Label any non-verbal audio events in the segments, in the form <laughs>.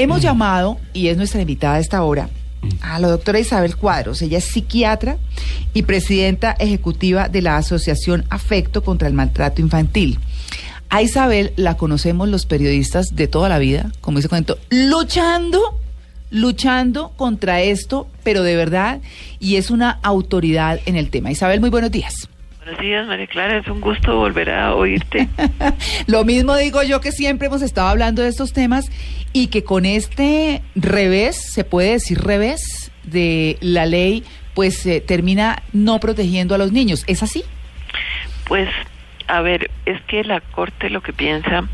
Hemos llamado, y es nuestra invitada a esta hora, a la doctora Isabel Cuadros. Ella es psiquiatra y presidenta ejecutiva de la Asociación Afecto contra el Maltrato Infantil. A Isabel la conocemos los periodistas de toda la vida, como dice cuento, luchando, luchando contra esto, pero de verdad, y es una autoridad en el tema. Isabel, muy buenos días. Buenos días, María Clara. Es un gusto volver a oírte. <laughs> Lo mismo digo yo que siempre hemos estado hablando de estos temas y que con este revés, se puede decir revés, de la ley, pues se termina no protegiendo a los niños. ¿Es así? Pues, a ver, es que la Corte lo que piensa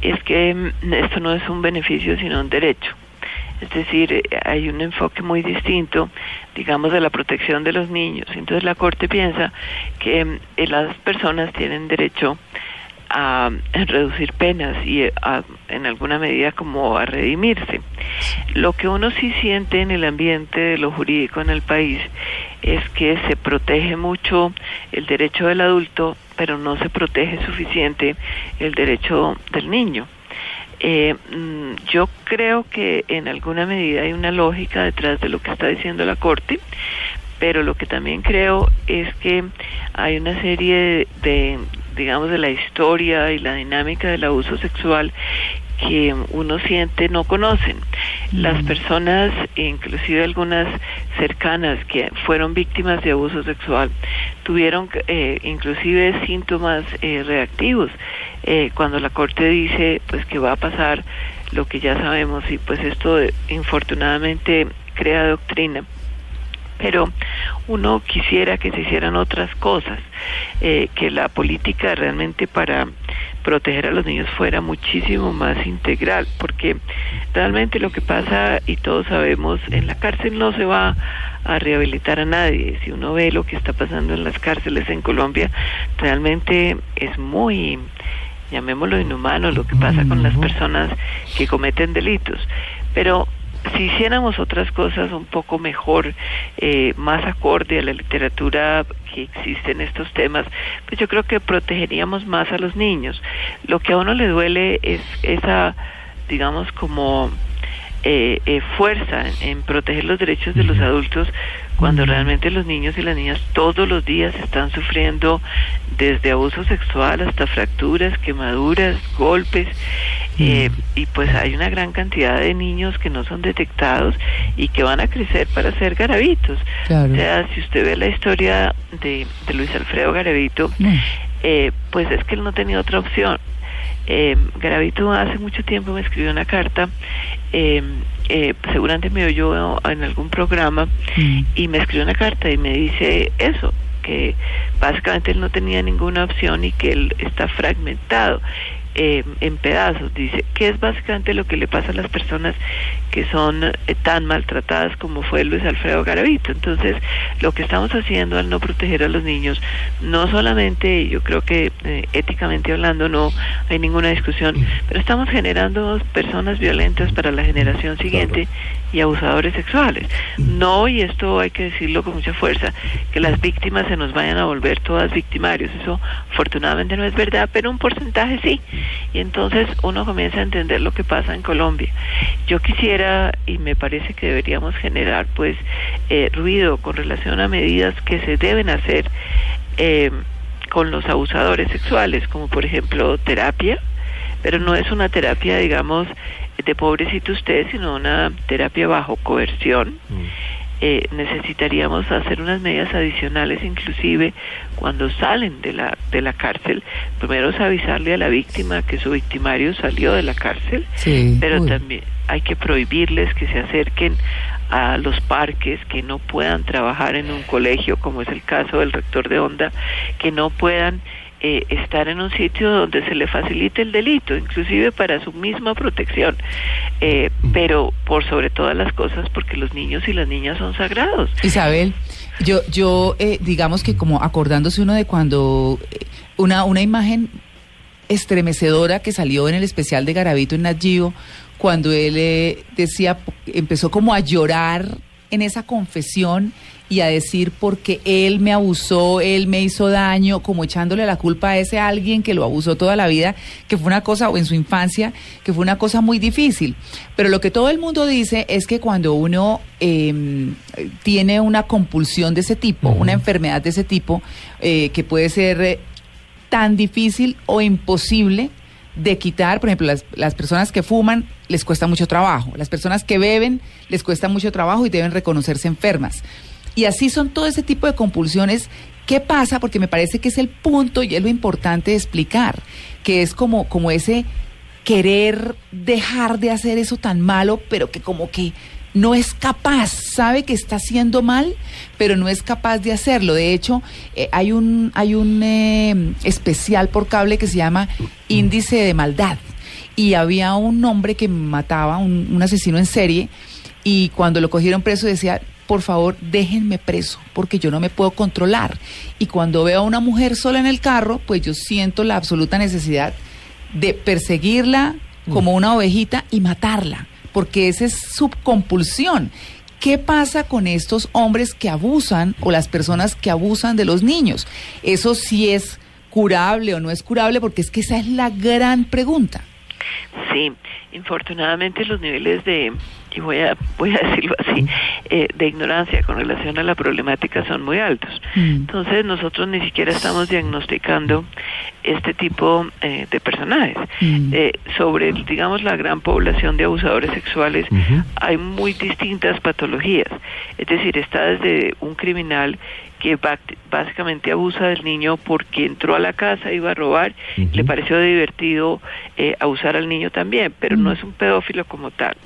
es que mm, esto no es un beneficio, sino un derecho. Es decir, eh, hay un enfoque muy distinto, digamos, de la protección de los niños. Entonces la Corte piensa que mm, eh, las personas tienen derecho a reducir penas y eh, a, en alguna medida como a redimirse. Lo que uno sí siente en el ambiente de lo jurídico en el país es que se protege mucho el derecho del adulto, pero no se protege suficiente el derecho del niño. Eh, mm, yo creo que en alguna medida hay una lógica detrás de lo que está diciendo la Corte, pero lo que también creo es que hay una serie de, digamos, de la historia y la dinámica del abuso sexual que uno siente no conocen. Las mm. personas, inclusive algunas cercanas que fueron víctimas de abuso sexual, tuvieron eh, inclusive síntomas eh, reactivos eh, cuando la corte dice pues que va a pasar lo que ya sabemos y pues esto infortunadamente crea doctrina pero uno quisiera que se hicieran otras cosas, eh, que la política realmente para proteger a los niños fuera muchísimo más integral, porque realmente lo que pasa, y todos sabemos, en la cárcel no se va a rehabilitar a nadie. Si uno ve lo que está pasando en las cárceles en Colombia, realmente es muy llamémoslo inhumano lo que pasa con las personas que cometen delitos. Pero si hiciéramos otras cosas un poco mejor, eh, más acorde a la literatura que existe en estos temas, pues yo creo que protegeríamos más a los niños. Lo que a uno le duele es esa, digamos, como eh, eh, fuerza en, proteger los derechos de los adultos cuando realmente los niños y las niñas todos los días están sufriendo desde abuso sexual hasta fracturas, quemaduras, golpes eh, y pues hay una gran cantidad de niños que no son detectados y que van a crecer para ser garabitos. O sea, si usted ve la historia de, Luis Alfredo Garavito, pues es que él no tenía otra opción eh, Garavito hace mucho tiempo me escribió una carta, eh, eh, seguramente me oyó en algún programa mm. y me escribió una carta y me dice eso, que básicamente él no tenía ninguna opción y que él está fragmentado eh, en pedazos, dice, que es básicamente lo que le pasa a las personas que son eh, tan maltratadas como fue Luis Alfredo Garavito. Entonces, lo que estamos haciendo al no proteger a los niños, no solamente, yo creo que eh, éticamente hablando no hay ninguna discusión, pero estamos generando personas violentas para la generación siguiente y abusadores sexuales. No, y esto hay que decirlo con mucha fuerza, que las víctimas se nos vayan a volver todas victimarios. Eso afortunadamente no es verdad, pero un porcentaje sí. Y entonces uno comienza a entender lo que pasa en Colombia. Yo quisiera, y me parece que deberíamos generar pues eh, ruido con relación a medidas que se deben hacer eh, con los abusadores sexuales, como por ejemplo terapia, pero no es una terapia, digamos, de pobrecito usted, sino una terapia bajo coerción. Mm. Eh, necesitaríamos hacer unas medidas adicionales, inclusive cuando salen de la, de la cárcel. Primero es avisarle a la víctima que su victimario salió de la cárcel, pero también hay que prohibirles que se acerquen a los parques, que no puedan trabajar en un colegio, como es el caso del rector de Onda, que no puedan eh, estar en un sitio donde se le facilite el delito, inclusive para su misma protección, eh, pero por sobre todas las cosas porque los niños y las niñas son sagrados. Isabel, yo, yo eh, digamos que como acordándose uno de cuando una, una imagen estremecedora que salió en el especial de Garavito en Nat cuando él decía, empezó como a llorar en esa confesión y a decir porque él me abusó, él me hizo daño, como echándole la culpa a ese alguien que lo abusó toda la vida, que fue una cosa, o en su infancia, que fue una cosa muy difícil. Pero lo que todo el mundo dice es que cuando uno em, tiene una compulsión de ese tipo, una enfermedad de ese tipo, eh, que puede ser eh, tan difícil o imposible, de quitar, por ejemplo, las, las, personas que fuman les cuesta mucho trabajo, las personas que beben les cuesta mucho trabajo y deben reconocerse enfermas. Y así son todo ese tipo de compulsiones. ¿Qué pasa? Porque me parece que es el punto y es lo importante de explicar, que es como, como ese querer dejar de hacer eso tan malo, pero que como que no es capaz, sabe que está haciendo mal, pero no es capaz de hacerlo. De hecho, eh, hay un, hay un eh, especial por cable que se llama Índice de Maldad. Y había un hombre que mataba, un, un asesino en serie, y cuando lo cogieron preso decía, por favor, déjenme preso, porque yo no me puedo controlar. Y cuando veo a una mujer sola en el carro, pues yo siento la absoluta necesidad de perseguirla como una ovejita y matarla, porque esa es su compulsión. ¿Qué pasa con estos hombres que abusan o las personas que abusan de los niños? Eso sí es curable o no es curable, porque es que esa es la gran pregunta. Sí, infortunadamente los niveles de y voy a, voy a decirlo así, eh, de ignorancia con relación a la problemática son muy altos. Mm. Entonces nosotros ni siquiera estamos diagnosticando este tipo eh, de personajes. Mm. Eh, sobre, digamos, la gran población de abusadores sexuales hay muy distintas patologías. Es decir, está desde un criminal que básicamente abusa del niño porque entró a la casa, iba a robar, le pareció divertido eh, abusar al niño también, pero no es un pedófilo como tal.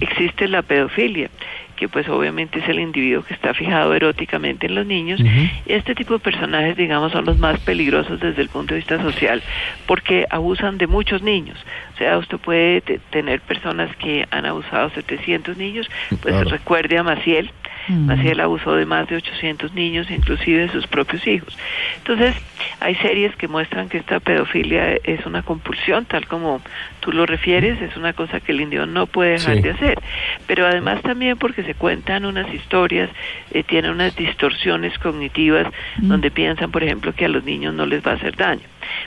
Existe la pedofilia, que pues obviamente es el individuo que está fijado eróticamente en los niños. Este tipo de personajes, digamos, son los más peligrosos desde el punto de vista social, porque abusan de muchos niños. O sea, usted puede tener personas que han abusado 700 niños, pues recuerde a Maciel, Mm. Abusó de más de 800 niños, inclusive de sus propios hijos. Entonces, hay series que muestran que esta pedofilia es una compulsión, tal como tú lo refieres, es una cosa que el indio no puede dejar de hacer. Pero además también porque se cuentan unas historias, eh, tienen unas distorsiones cognitivas mm. donde piensan, por ejemplo, que a los niños no les va a hacer daño.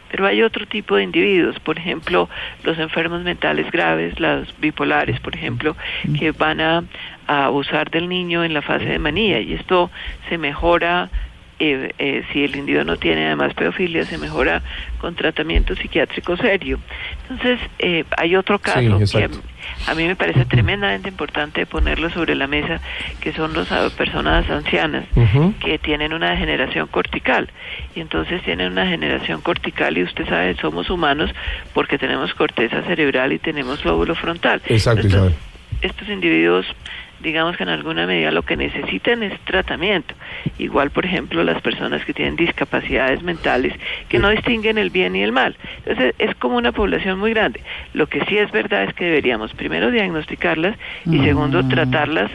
Pero hay otro tipo de individuos, por ejemplo, los enfermos mentales graves, los bipolares, por ejemplo, que van a, a abusar del niño en la fase de manía y esto se mejora eh, eh, si el individuo no tiene además pedofilia, se mejora con tratamiento psiquiátrico serio. Entonces, eh, hay otro caso que a, mí me parece tremendamente importante ponerlo sobre la mesa, que son las personas ancianas que tienen una degeneración cortical. Y entonces tienen una degeneración cortical y usted sabe, somos humanos porque tenemos corteza cerebral y tenemos lóbulo frontal. Exacto, estos individuos digamos que en alguna medida lo que necesitan es tratamiento. Igual, por ejemplo, las personas que tienen discapacidades mentales que no distinguen el bien y el mal. Entonces, es como una población muy grande. Lo que sí es verdad es que deberíamos primero diagnosticarlas y segundo mm. tratarlas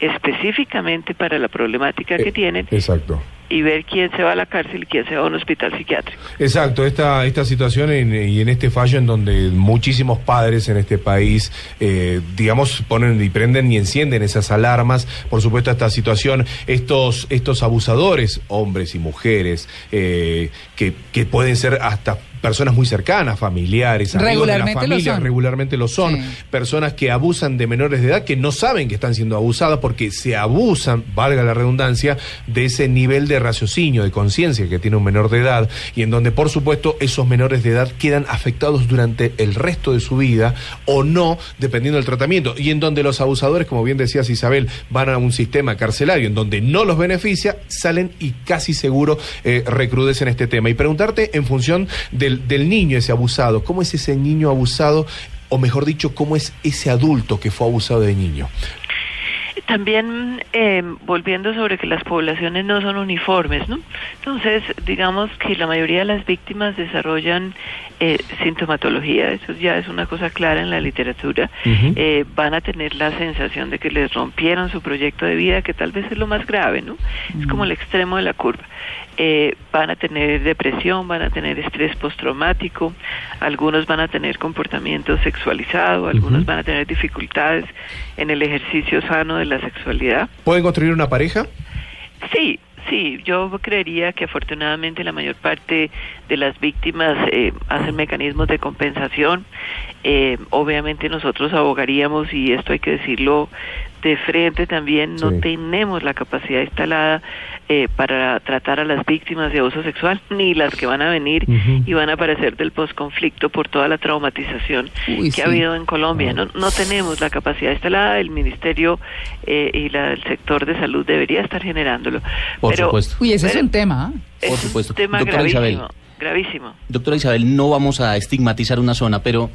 específicamente para la problemática que eh, tienen. Exacto y ver quién se va a la cárcel y quién se va a un hospital psiquiátrico. Exacto, esta, esta situación y en este fallo en donde muchísimos padres en este país, eh, digamos, ponen y prenden y encienden esas alarmas, por supuesto, esta situación, estos, estos abusadores, hombres y mujeres, eh, que, que pueden ser hasta personas muy cercanas, familiares, amigos de la familia, regularmente lo son, personas que abusan de menores de edad que no saben que están siendo abusadas porque se abusan, valga la redundancia, de ese nivel de raciocinio, de conciencia que tiene un menor de edad y en donde por supuesto esos menores de edad quedan afectados durante el resto de su vida o no, dependiendo del tratamiento, y en donde los abusadores, como bien decías Isabel, van a un sistema carcelario en donde no los beneficia, salen y casi seguro eh, recrudecen este tema. Y preguntarte en función de del, niño ese abusado, cómo es ese niño abusado, o mejor dicho, cómo es ese adulto que fue abusado de niño. También eh, volviendo sobre que las poblaciones no son uniformes, ¿no? Entonces, digamos que la mayoría de las víctimas desarrollan eh, sintomatología, eso ya es una cosa clara en la literatura, eh, van a tener la sensación de que les rompieron su proyecto de vida, que tal vez es lo más grave, ¿no? Es como el extremo de la curva. Eh, van a tener depresión, van a tener estrés postraumático, algunos van a tener comportamiento sexualizado, algunos van a tener dificultades en el ejercicio sano de la sexualidad. ¿Pueden construir una pareja? Sí, Sí, yo creería que afortunadamente la mayor parte de las víctimas eh, hacen mecanismos de compensación. Eh, obviamente nosotros abogaríamos, y esto hay que decirlo de frente también, no tenemos la capacidad instalada eh, para tratar a las víctimas de abuso sexual, ni las que van a venir y van a aparecer del posconflicto por toda la traumatización que ha habido en Colombia. No, no tenemos la capacidad instalada, el Ministerio eh, y la, el sector de salud debería estar generándolo. Por supuesto. Uy, ese es un tema. ¿eh? Por supuesto. un tema gravísimo, gravísimo. Doctora Isabel, no vamos a estigmatizar una zona, pero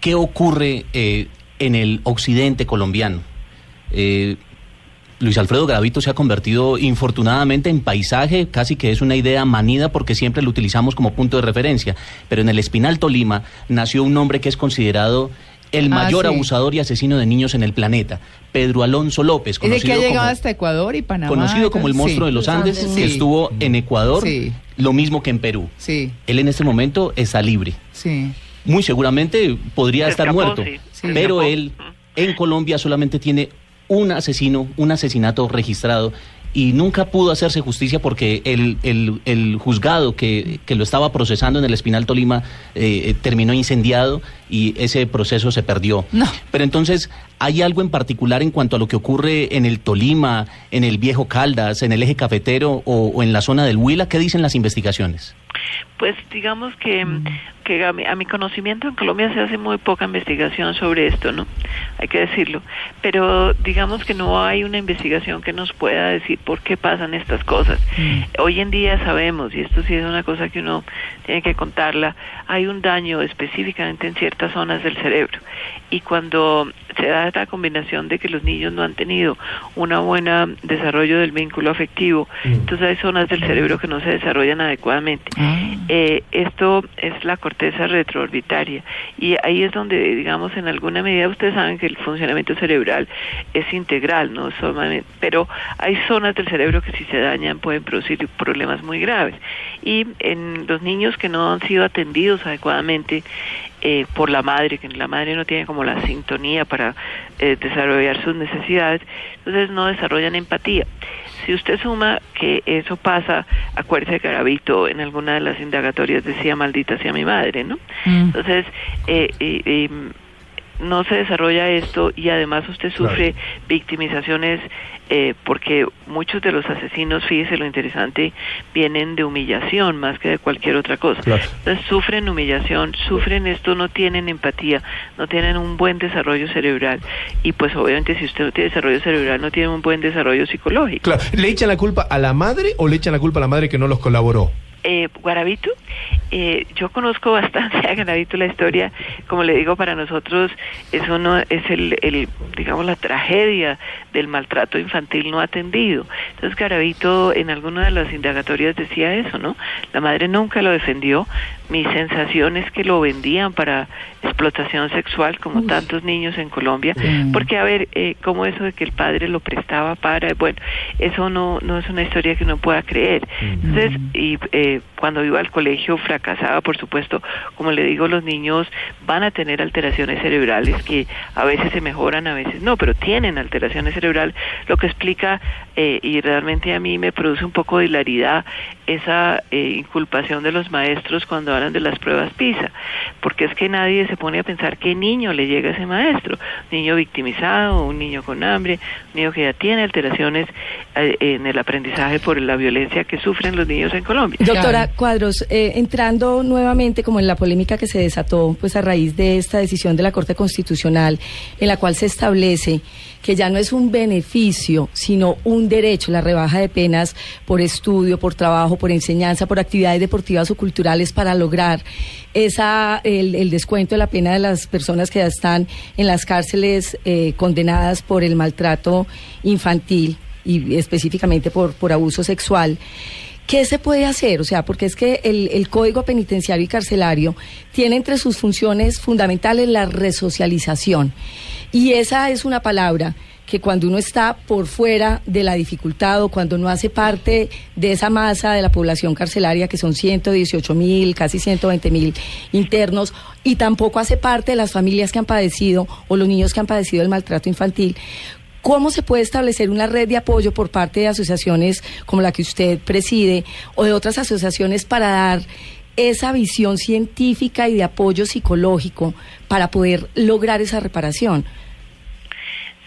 ¿qué ocurre en el occidente colombiano? Eh, Luis Alfredo Gravito se ha convertido infortunadamente en paisaje, casi que es una idea manida porque siempre lo utilizamos como punto de referencia. Pero en el Espinal Tolima nació un hombre que es considerado el ah, mayor abusador y asesino de niños en el planeta, Pedro Alonso López. Conocido que ha llegado hasta Ecuador y Panamá. Conocido como el monstruo de los Andes, que estuvo en Ecuador, lo mismo que en Perú. Él en este momento está libre. Muy seguramente podría estar muerto, pero él en Colombia solamente tiene un asesino, un asesinato registrado y nunca pudo hacerse justicia porque el, el, juzgado que, que, lo estaba procesando en el Espinal Tolima eh, terminó incendiado y ese proceso se perdió. Pero entonces, ¿hay algo en particular en cuanto a lo que ocurre en el Tolima, en el Viejo Caldas, en el eje cafetero o, en la zona del Huila? ¿Qué dicen las investigaciones? Pues digamos que, que a, mi, conocimiento en Colombia se hace muy poca investigación sobre esto, ¿no? Hay que decirlo. Pero digamos que no hay una investigación que nos pueda decir por qué pasan estas cosas. Mm. Hoy en día sabemos, y esto sí es una cosa que uno tiene que contarla, hay un daño específicamente en ciertas zonas del cerebro. Y cuando se da esta combinación de que los niños no han tenido un buen desarrollo del vínculo afectivo, mm. entonces hay zonas del cerebro que no se desarrollan adecuadamente. Ah. Eh, esto es la corteza retroorbitaria y ahí es donde, digamos, en alguna medida ustedes saben que el funcionamiento cerebral es integral, no solamente, pero hay zonas del cerebro que si se dañan pueden producir problemas muy graves. Y en los niños que no han sido atendidos adecuadamente, eh, por la madre, que la madre no tiene como la sintonía para eh, desarrollar sus necesidades, entonces no desarrollan empatía. Si usted suma que eso pasa, acuérdese que Garavito en alguna de las indagatorias decía maldita sea mi madre, ¿no? Mm. Entonces, eh, no se desarrolla esto y además usted sufre victimizaciones eh, porque muchos de los asesinos, fíjese lo interesante, vienen de humillación más que de cualquier otra cosa. Entonces sufren humillación, sufren esto, no tienen empatía, no tienen un buen desarrollo cerebral y pues obviamente si usted no tiene desarrollo cerebral no tiene un buen desarrollo psicológico. ¿Le echan la culpa a la madre o le echan la culpa a la madre que no los colaboró? Eh, Guarabito. Eh, yo conozco <laughs> bastante a Guarabito la historia, como le digo, para nosotros eso no es el, el, digamos, la tragedia del maltrato infantil no atendido. Entonces Garavito en alguna de las indagatorias decía eso, ¿no? La madre nunca lo defendió. Mi sensación es que lo vendían para explotación sexual, como tantos niños en Colombia, porque a ver, eh, como eso de que el padre lo prestaba para, bueno, eso no, no es una historia que uno pueda creer. Entonces, y eh, cuando iba al colegio fracasaba, por supuesto, como le digo, los niños van a tener alteraciones cerebrales que a veces se mejoran, a veces no, pero tienen alteraciones cerebrales, lo que explica, eh, y realmente a mí me produce un poco de hilaridad esa eh, inculpación de los maestros cuando hablan de las pruebas PISA, porque es que nadie se pone a pensar qué niño le llega a ese maestro, un niño victimizado, un niño con hambre, un niño que ya tiene alteraciones eh, en el aprendizaje por la violencia que sufren los niños en Colombia. Doctora Cuadros, eh, entrando nuevamente como en la polémica que se desató pues a raíz de esta decisión de la Corte Constitucional en la cual se establece que ya no es un beneficio, sino un derecho, la rebaja de penas por estudio, por trabajo, por enseñanza, por actividades deportivas o culturales para lograr esa el, descuento de la pena de las personas que ya están en las cárceles eh, condenadas por el maltrato infantil y específicamente por, por abuso sexual. ¿Qué se puede hacer? O sea, porque es que el, Código Penitenciario y Carcelario tiene entre sus funciones fundamentales la resocialización. Y esa es una palabra que cuando uno está por fuera de la dificultad o cuando no hace parte de esa masa de la población carcelaria, que son 118 mil, casi 120 mil internos, y tampoco hace parte de las familias que han padecido o los niños que han padecido el maltrato infantil, ¿Cómo se puede establecer una red de apoyo por parte de asociaciones como la que usted preside o de otras asociaciones para dar esa visión científica y de apoyo psicológico para poder lograr esa reparación?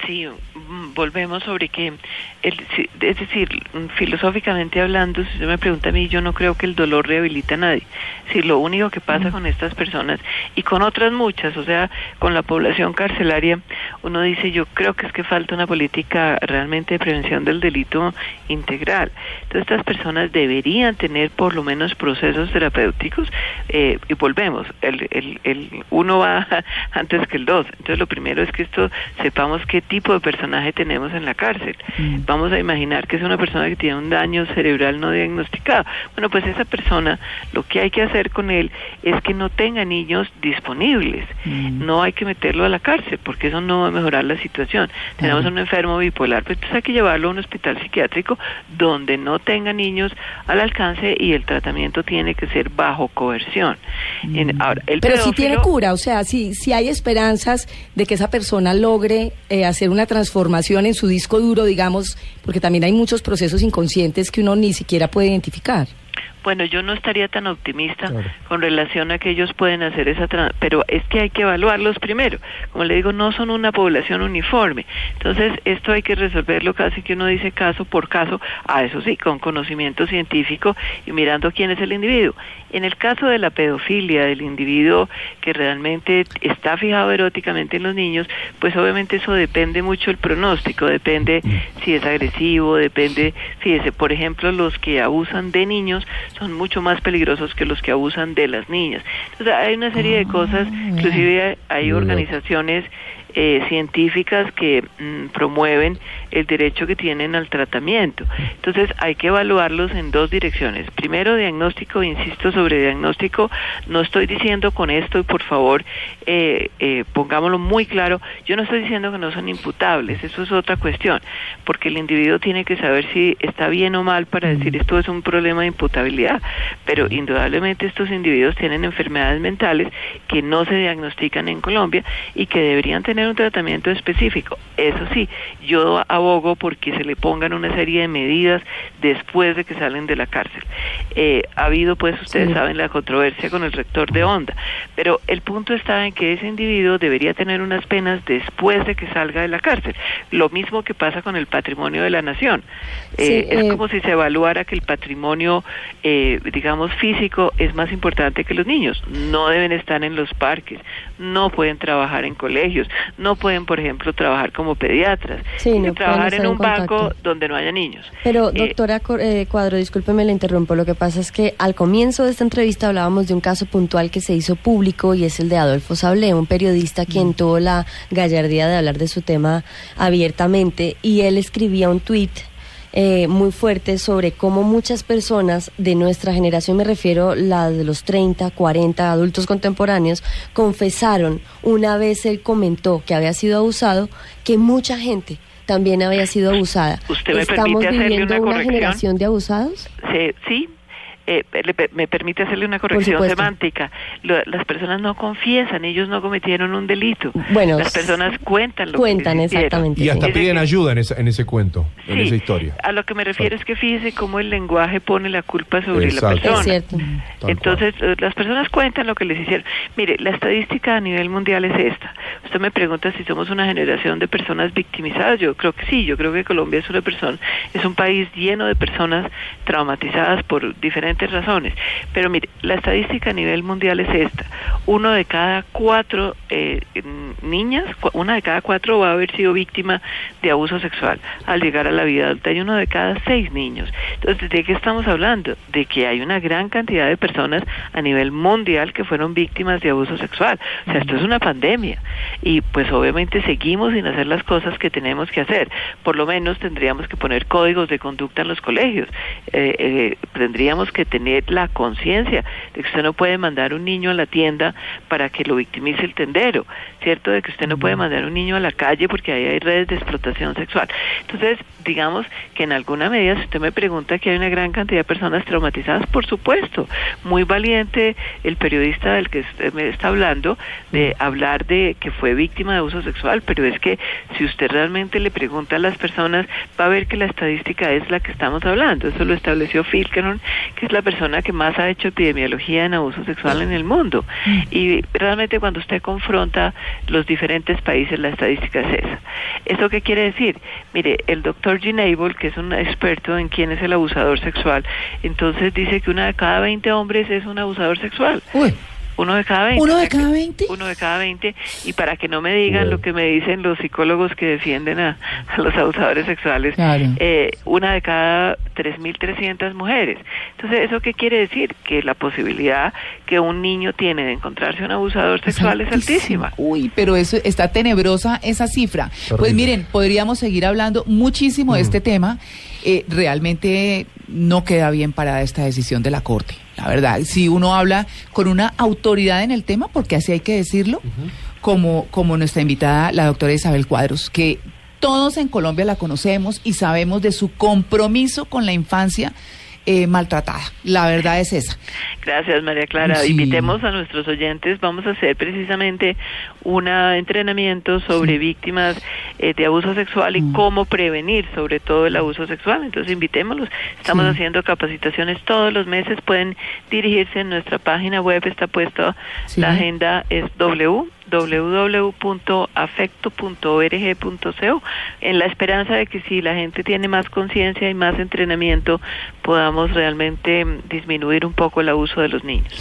Sí, mm, volvemos sobre que, el, es decir, mm, filosóficamente hablando, si usted me pregunta a mí, yo no creo que el dolor rehabilita a nadie. Si lo único que pasa con estas personas y con otras muchas, o sea, con la población carcelaria, uno dice, yo creo que es que falta una política realmente de prevención del delito integral. Entonces, estas personas deberían tener por lo menos procesos terapéuticos eh, y volvemos, el, el, el uno va <laughs> antes que el dos. Entonces, lo primero es que esto sepamos qué tipo de personaje tenemos en la cárcel. Mm. Vamos a imaginar que es una persona que tiene un daño cerebral no diagnosticado. Bueno, pues esa persona, lo que hay que hacer con él es que no tenga niños disponibles. Mm. No hay que meterlo a la cárcel, porque eso no va a mejorar la situación. Tenemos un enfermo bipolar, pues hay que llevarlo a un hospital psiquiátrico donde no tenga niños al alcance y el tratamiento tiene que ser bajo coerción. Mm. Pero si tiene cura, o sea, si, si hay esperanzas de que esa persona logre eh, hacer una transformación en su disco duro, digamos, porque también hay muchos procesos inconscientes que uno ni siquiera puede identificar. Bueno, yo no estaría tan optimista con relación a que ellos pueden hacer esa, pero es que hay que evaluarlos primero. Como le digo, no son una población uniforme. Entonces, esto hay que resolverlo casi que uno dice caso por caso, a eso sí, con conocimiento científico y mirando quién es el individuo. En el caso de la pedofilia, del individuo que realmente está fijado eróticamente en los niños, pues obviamente eso depende mucho el pronóstico, depende si es agresivo, depende, fíjese, por ejemplo, los que abusan de niños son mucho más peligrosos que los que abusan de las niñas. Entonces hay una serie de cosas, ah, inclusive hay organizaciones eh, científicas que mm, promueven el derecho que tienen al tratamiento. Entonces hay que evaluarlos en dos direcciones. Primero, diagnóstico, insisto sobre diagnóstico, no estoy diciendo con esto y por favor eh, eh, pongámoslo muy claro, yo no estoy diciendo que no son imputables, eso es otra cuestión, porque el individuo tiene que saber si está bien o mal para decir esto es un problema de imputabilidad, pero indudablemente estos individuos tienen enfermedades mentales que no se diagnostican en Colombia y que deberían tener un tratamiento específico. Eso sí, yo abogo porque se le pongan una serie de medidas después de que salen de la cárcel. Eh, ha habido, pues, ustedes saben, la controversia con el rector de Onda, pero el punto está en que ese individuo debería tener unas penas después de que salga de la cárcel. Lo mismo que pasa con el patrimonio de la nación. Eh, es eh, como si se evaluara que el patrimonio, digamos, físico es más importante que los niños. No deben estar en los parques, no pueden trabajar en colegios, no pueden, por ejemplo, trabajar como pediatras, sí, no trabajar en un banco donde no haya niños. Pero, eh, doctora eh, Cuadro, discúlpeme, le interrumpo. Lo que pasa es que al comienzo de esta entrevista hablábamos de un caso puntual que se hizo público y es el de Adolfo Sablé, un periodista quien mm. tuvo la gallardía de hablar de su tema abiertamente y él escribía un tuit eh, muy fuerte sobre cómo muchas personas de nuestra generación, me refiero la de los 30, 40 adultos contemporáneos, confesaron una vez él comentó que había sido abusado, que mucha gente también había sido abusada. ¿Usted me ¿Estamos viviendo una, generación de abusados? Sí, sí, eh, me permite hacerle una corrección semántica. las personas no confiesan, ellos no cometieron un delito. Bueno, las personas cuentan lo cuentan exactamente. Y hasta piden ayuda en, en ese cuento, en esa historia. A lo que me refiero es que fíjese cómo el lenguaje pone la culpa sobre la persona. Es cierto. Entonces, las personas cuentan lo que les hicieron. Mire, la estadística a nivel mundial es esta. Usted me pregunta si somos una generación de personas victimizadas. Yo creo que sí, yo creo que Colombia es una persona, es un país lleno de personas traumatizadas por diferentes razones. Pero mire, la estadística a nivel mundial es esta. Uno de cada cuatro eh, niñas, una de cada cuatro va a haber sido víctima de abuso sexual al llegar a la vida adulta y uno de cada seis niños. Entonces, ¿de qué estamos hablando? De que hay una gran cantidad de personas a nivel mundial que fueron víctimas de abuso sexual. O sea, esto es una pandemia. Y pues obviamente seguimos sin hacer las cosas que tenemos que hacer. Por lo menos tendríamos que poner códigos de conducta en los colegios. Eh, eh, tendríamos que que tener la conciencia de que usted no puede mandar un niño a la tienda para que lo victimice el tendero, ¿cierto? De que usted no puede mandar un niño a la calle porque ahí hay redes de explotación sexual. Entonces, digamos que en alguna medida, si usted me pregunta que hay una gran cantidad de personas traumatizadas, por supuesto, muy valiente el periodista del que usted me está hablando de hablar de que fue víctima de abuso sexual, pero es que si usted realmente le pregunta a las personas, va a ver que la estadística es la que estamos hablando. Eso lo estableció Filkeron, que es la persona que más ha hecho epidemiología en abuso sexual en el mundo. Y realmente cuando usted confronta los diferentes países, la estadística es esa. ¿Eso qué quiere decir? Mire, el doctor Ginable, que es un experto en quién es el abusador sexual, entonces dice que una de cada 20 hombres es un abusador sexual. Uy. Uno de cada 20. ¿Uno de cada 20? Uno de cada 20. Y para que no me digan lo que me dicen los psicólogos que defienden a, los abusadores sexuales, eh, una de cada 3.300 mujeres. Entonces, ¿eso qué quiere decir? Que la posibilidad que un niño tiene de encontrarse un abusador sexual es altísima. Uy, pero eso está tenebrosa esa cifra. Pues miren, podríamos seguir hablando muchísimo de este tema. Eh, realmente no queda bien para esta decisión de la Corte. La verdad, si uno habla con una autoridad en el tema, porque así hay que decirlo, como, como nuestra invitada, la doctora Isabel Cuadros, que todos en Colombia la conocemos y sabemos de su compromiso con la infancia eh, maltratada. La verdad es esa. Gracias, María Clara. Invitemos a nuestros oyentes. Vamos a hacer precisamente un entrenamiento sobre víctimas eh, de abuso sexual y mm. cómo prevenir sobre todo el abuso sexual. Entonces, invitémoslos. Estamos haciendo capacitaciones todos los meses. Pueden dirigirse en nuestra página web. Está puesto la agenda es W www.afecto.org.co en la esperanza de que si la gente tiene más conciencia y más entrenamiento podamos realmente mm, disminuir un poco el abuso de los niños.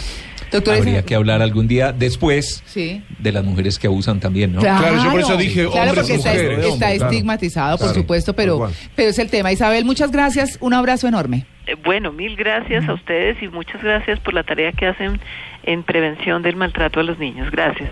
Doctor, Habría que hablar algún día después de las mujeres que abusan también, ¿no? Claro, yo por eso dije claro, porque está, estigmatizado, por supuesto, pero, pero es el tema. Isabel, muchas gracias, un abrazo enorme. Eh, bueno, mil gracias a ustedes y muchas gracias por la tarea que hacen en prevención del maltrato a los niños. Gracias.